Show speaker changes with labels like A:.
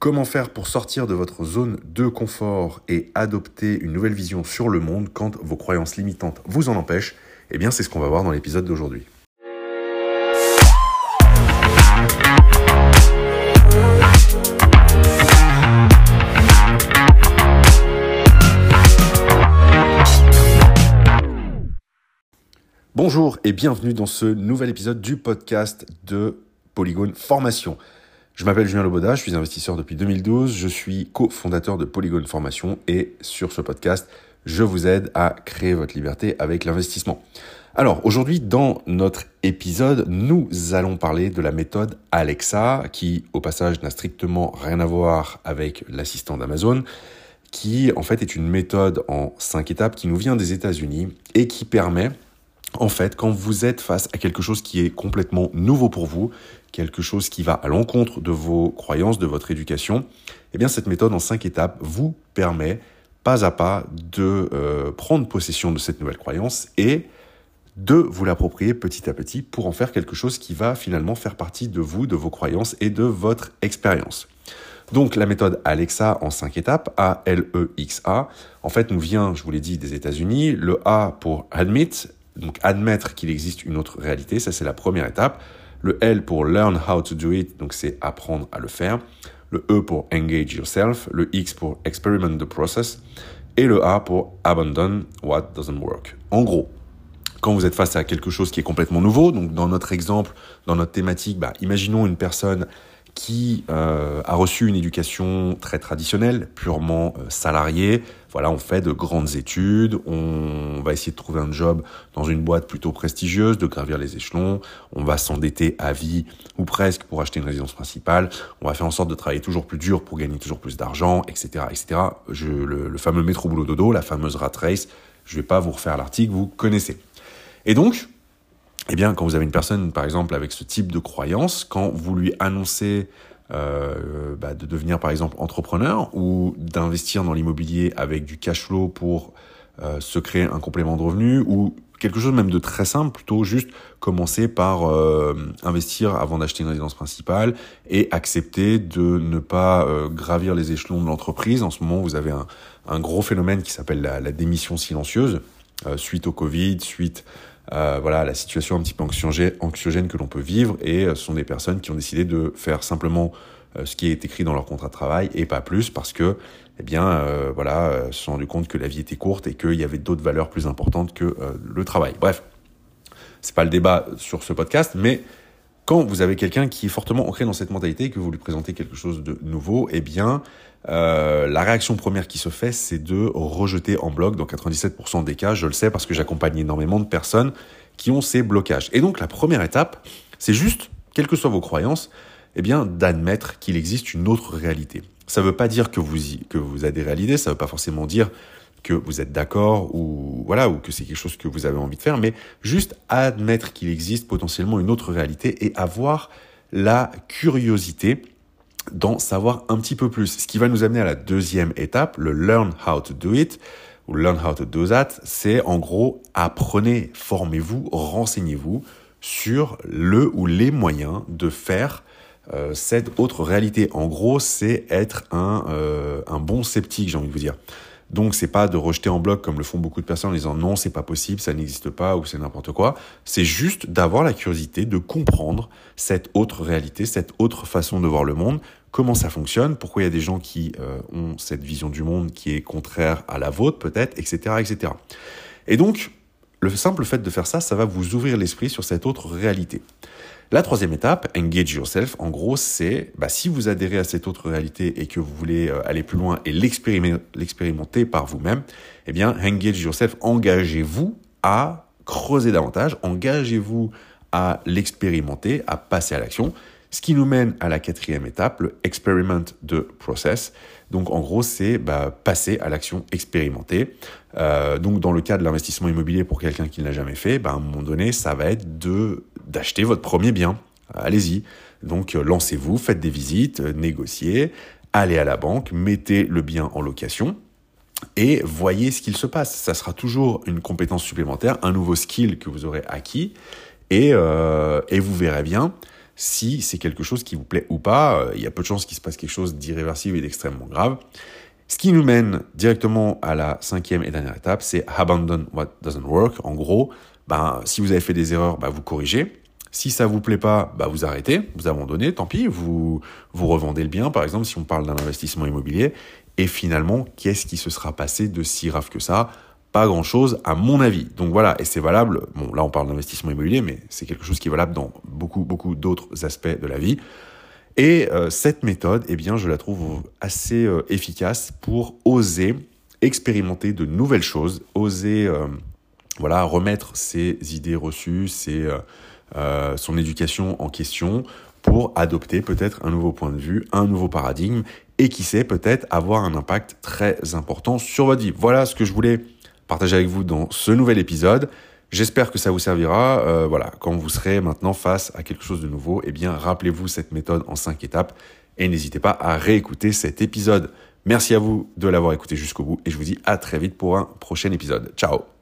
A: Comment faire pour sortir de votre zone de confort et adopter une nouvelle vision sur le monde quand vos croyances limitantes vous en empêchent? Eh bien, c'est ce qu'on va voir dans l'épisode d'aujourd'hui. Bonjour et bienvenue dans ce nouvel épisode du podcast de Polygone Formation. Je m'appelle Julien Loboda, je suis investisseur depuis 2012, je suis cofondateur de Polygon Formation et sur ce podcast, je vous aide à créer votre liberté avec l'investissement. Alors aujourd'hui, dans notre épisode, nous allons parler de la méthode Alexa, qui au passage n'a strictement rien à voir avec l'assistant d'Amazon, qui en fait est une méthode en cinq étapes qui nous vient des États-Unis et qui permet en fait, quand vous êtes face à quelque chose qui est complètement nouveau pour vous, quelque chose qui va à l'encontre de vos croyances, de votre éducation, eh bien cette méthode en cinq étapes vous permet pas à pas de euh, prendre possession de cette nouvelle croyance et de vous l'approprier petit à petit pour en faire quelque chose qui va finalement faire partie de vous, de vos croyances et de votre expérience. Donc la méthode Alexa en cinq étapes, A-L-E-X-A, en fait nous vient, je vous l'ai dit, des États-Unis. Le A pour admit, donc admettre qu'il existe une autre réalité, ça c'est la première étape. Le L pour learn how to do it, donc c'est apprendre à le faire. Le E pour engage yourself. Le X pour experiment the process. Et le A pour abandon what doesn't work. En gros, quand vous êtes face à quelque chose qui est complètement nouveau, donc dans notre exemple, dans notre thématique, bah, imaginons une personne qui euh, a reçu une éducation très traditionnelle, purement euh, salariée. Voilà, on fait de grandes études, on va essayer de trouver un job dans une boîte plutôt prestigieuse, de gravir les échelons, on va s'endetter à vie ou presque pour acheter une résidence principale, on va faire en sorte de travailler toujours plus dur pour gagner toujours plus d'argent, etc., etc. Je, le, le fameux métro boulot dodo, la fameuse rat race, je vais pas vous refaire l'article, vous connaissez. Et donc, eh bien, quand vous avez une personne, par exemple, avec ce type de croyance, quand vous lui annoncez euh, bah, de devenir, par exemple, entrepreneur ou d'investir dans l'immobilier avec du cash flow pour euh, se créer un complément de revenu ou quelque chose même de très simple, plutôt juste commencer par euh, investir avant d'acheter une résidence principale et accepter de ne pas euh, gravir les échelons de l'entreprise. En ce moment, vous avez un, un gros phénomène qui s'appelle la, la, démission silencieuse euh, suite au Covid, suite euh, voilà la situation un petit peu anxiogène, que l'on peut vivre et euh, ce sont des personnes qui ont décidé de faire simplement euh, ce qui est écrit dans leur contrat de travail et pas plus parce que eh bien euh, voilà se sont rendu compte que la vie était courte et qu'il y avait d'autres valeurs plus importantes que le travail. Bref, c'est pas le débat sur ce podcast, mais quand vous avez quelqu'un qui est fortement ancré dans cette mentalité que vous lui présentez quelque chose de nouveau, eh bien, euh, la réaction première qui se fait, c'est de rejeter en bloc. Dans 97% des cas, je le sais parce que j'accompagne énormément de personnes qui ont ces blocages. Et donc, la première étape, c'est juste, quelles que soient vos croyances, eh bien, d'admettre qu'il existe une autre réalité. Ça ne veut pas dire que vous, y, que vous adhérez à l'idée, ça ne veut pas forcément dire que vous êtes d'accord ou voilà ou que c'est quelque chose que vous avez envie de faire, mais juste admettre qu'il existe potentiellement une autre réalité et avoir la curiosité d'en savoir un petit peu plus. Ce qui va nous amener à la deuxième étape, le learn how to do it ou learn how to do that, c'est en gros apprenez, formez-vous, renseignez-vous sur le ou les moyens de faire euh, cette autre réalité. En gros, c'est être un, euh, un bon sceptique, j'ai envie de vous dire. Donc c'est pas de rejeter en bloc comme le font beaucoup de personnes en disant non, c'est pas possible, ça n'existe pas ou c'est n'importe quoi. C'est juste d'avoir la curiosité de comprendre cette autre réalité, cette autre façon de voir le monde, comment ça fonctionne, pourquoi il y a des gens qui euh, ont cette vision du monde qui est contraire à la vôtre peut-être, etc., etc. Et donc le simple fait de faire ça, ça va vous ouvrir l'esprit sur cette autre réalité. La troisième étape, engage yourself, en gros, c'est bah, si vous adhérez à cette autre réalité et que vous voulez euh, aller plus loin et l'expérimenter par vous-même, eh bien, engage yourself, engagez-vous à creuser davantage, engagez-vous à l'expérimenter, à passer à l'action. Ce qui nous mène à la quatrième étape, le experiment de process. Donc en gros, c'est bah, passer à l'action expérimentée. Euh, donc dans le cas de l'investissement immobilier pour quelqu'un qui ne l'a jamais fait, bah, à un moment donné, ça va être de d'acheter votre premier bien. Allez-y. Donc euh, lancez-vous, faites des visites, euh, négociez, allez à la banque, mettez le bien en location et voyez ce qu'il se passe. Ça sera toujours une compétence supplémentaire, un nouveau skill que vous aurez acquis et, euh, et vous verrez bien si c'est quelque chose qui vous plaît ou pas. Il y a peu de chances qu'il se passe quelque chose d'irréversible et d'extrêmement grave. Ce qui nous mène directement à la cinquième et dernière étape, c'est abandon what doesn't work. En gros, ben, si vous avez fait des erreurs, ben, vous corrigez. Si ça vous plaît pas, bah vous arrêtez, vous abandonnez, tant pis, vous vous revendez le bien, par exemple, si on parle d'un investissement immobilier. Et finalement, qu'est-ce qui se sera passé de si grave que ça? Pas grand-chose, à mon avis. Donc voilà, et c'est valable. Bon, là, on parle d'investissement immobilier, mais c'est quelque chose qui est valable dans beaucoup, beaucoup d'autres aspects de la vie. Et euh, cette méthode, eh bien, je la trouve assez euh, efficace pour oser expérimenter de nouvelles choses, oser, euh, voilà, remettre ses idées reçues, ses euh, son éducation en question pour adopter peut-être un nouveau point de vue, un nouveau paradigme et qui sait peut-être avoir un impact très important sur votre vie. Voilà ce que je voulais partager avec vous dans ce nouvel épisode. J'espère que ça vous servira. Euh, voilà, quand vous serez maintenant face à quelque chose de nouveau, eh bien, rappelez-vous cette méthode en cinq étapes et n'hésitez pas à réécouter cet épisode. Merci à vous de l'avoir écouté jusqu'au bout et je vous dis à très vite pour un prochain épisode. Ciao